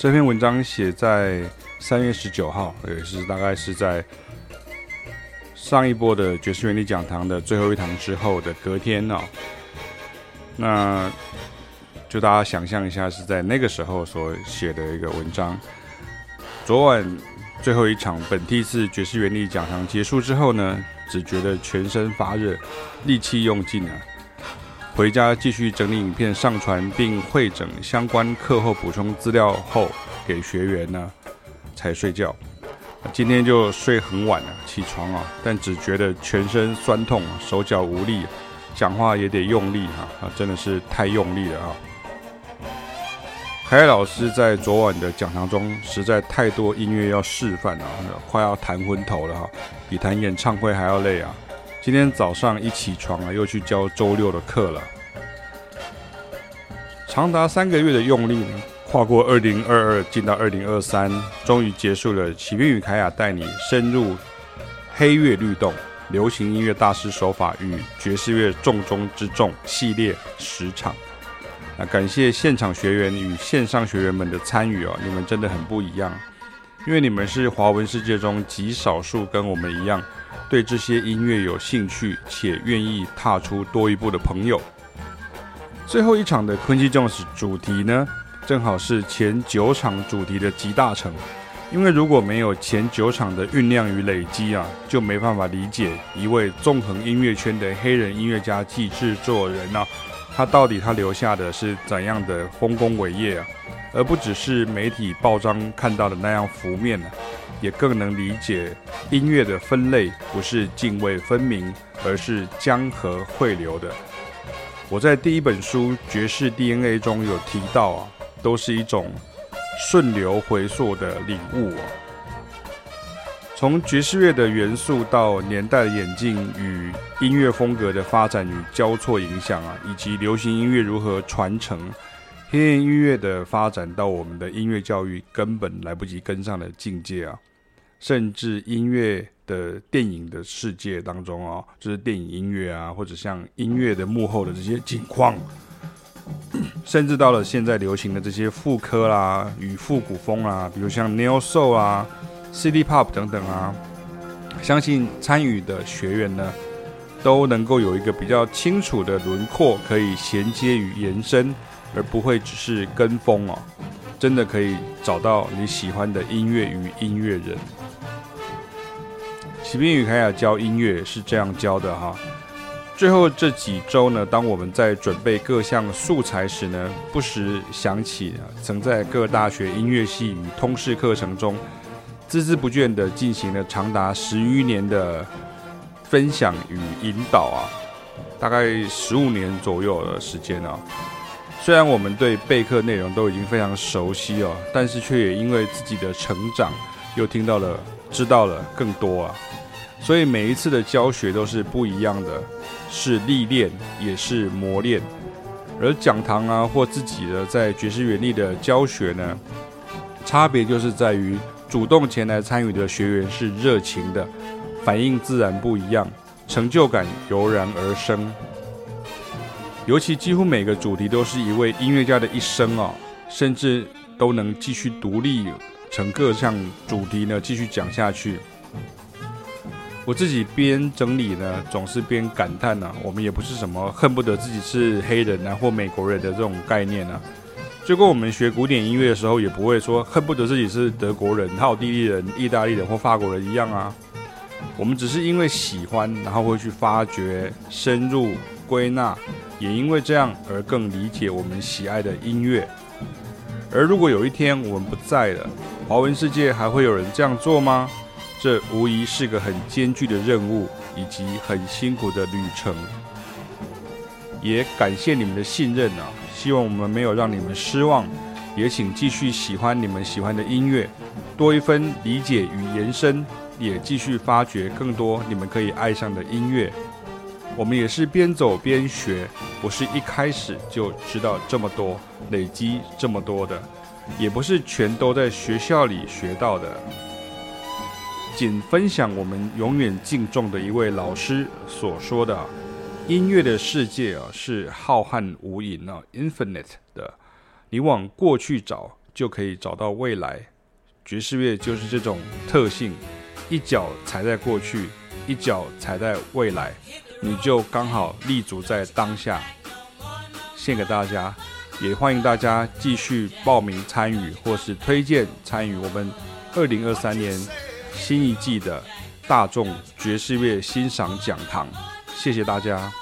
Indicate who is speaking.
Speaker 1: 这篇文章写在三月十九号，也是大概是在上一波的爵士原理讲堂的最后一堂之后的隔天哦。那就大家想象一下，是在那个时候所写的一个文章。昨晚最后一场本地次爵士原理讲堂结束之后呢，只觉得全身发热，力气用尽了。回家继续整理影片上传，并汇整相关课后补充资料后，给学员呢才睡觉。今天就睡很晚了，起床啊，但只觉得全身酸痛，手脚无力，讲话也得用力哈啊，真的是太用力了啊！凯凯老师在昨晚的讲堂中，实在太多音乐要示范了，快要弹昏头了哈，比弹演唱会还要累啊！今天早上一起床啊，又去教周六的课了。长达三个月的用力，跨过二零二二，进到二零二三，终于结束了。启明与凯雅带你深入黑月律动、流行音乐大师手法与爵士乐重中之重系列十场。那感谢现场学员与线上学员们的参与哦，你们真的很不一样，因为你们是华文世界中极少数跟我们一样。对这些音乐有兴趣且愿意踏出多一步的朋友，最后一场的 Quincy Jones 主题呢，正好是前九场主题的集大成。因为如果没有前九场的酝酿与累积啊，就没办法理解一位纵横音乐圈的黑人音乐家及制作人啊，他到底他留下的是怎样的丰功伟业啊，而不只是媒体报章看到的那样浮面呢、也更能理解音乐的分类不是泾渭分明，而是江河汇流的。我在第一本书《爵士 DNA》中有提到啊，都是一种顺流回溯的领悟啊。从爵士乐的元素到年代的演进与音乐风格的发展与交错影响啊，以及流行音乐如何传承，黑人音乐的发展到我们的音乐教育根本来不及跟上的境界啊。甚至音乐的电影的世界当中啊，就是电影音乐啊，或者像音乐的幕后的这些景况，甚至到了现在流行的这些复刻啦与复古风啊，比如像 Neo Soul 啊、City Pop 等等啊，相信参与的学员呢，都能够有一个比较清楚的轮廓，可以衔接与延伸，而不会只是跟风哦，真的可以找到你喜欢的音乐与音乐人。启斌与凯雅教音乐是这样教的哈。最后这几周呢，当我们在准备各项素材时呢，不时想起曾在各大学音乐系与通识课程中孜孜不倦地进行了长达十余年的分享与引导啊，大概十五年左右的时间啊。虽然我们对备课内容都已经非常熟悉哦，但是却也因为自己的成长，又听到了、知道了更多啊。所以每一次的教学都是不一样的，是历练，也是磨练。而讲堂啊，或自己的在爵士原理的教学呢，差别就是在于主动前来参与的学员是热情的，反应自然不一样，成就感油然而生。尤其几乎每个主题都是一位音乐家的一生啊，甚至都能继续独立成各项主题呢，继续讲下去。我自己边整理呢，总是边感叹呢、我们也不是什么恨不得自己是黑人啊或美国人的这种概念啊。就跟我们学古典音乐的时候，也不会说恨不得自己是德国人、奥地利人、意大利人或法国人一样啊。我们只是因为喜欢，然后会去发掘、深入归纳，也因为这样而更理解我们喜爱的音乐。而如果有一天我们不在了，华文世界还会有人这样做吗？这无疑是个很艰巨的任务，以及很辛苦的旅程。也感谢你们的信任啊！希望我们没有让你们失望，也请继续喜欢你们喜欢的音乐，多一分理解与延伸，也继续发掘更多你们可以爱上的音乐。我们也是边走边学，不是一开始就知道这么多，累积这么多的，也不是全都在学校里学到的。仅分享我们永远敬重的一位老师所说的：“音乐的世界啊，是浩瀚无垠啊，infinite 的。你往过去找，就可以找到未来。爵士乐就是这种特性，一脚踩在过去，一脚踩在未来，你就刚好立足在当下。献给大家，也欢迎大家继续报名参与，或是推荐参与我们二零二三年新一季的大众爵士乐欣赏讲堂。谢谢大家。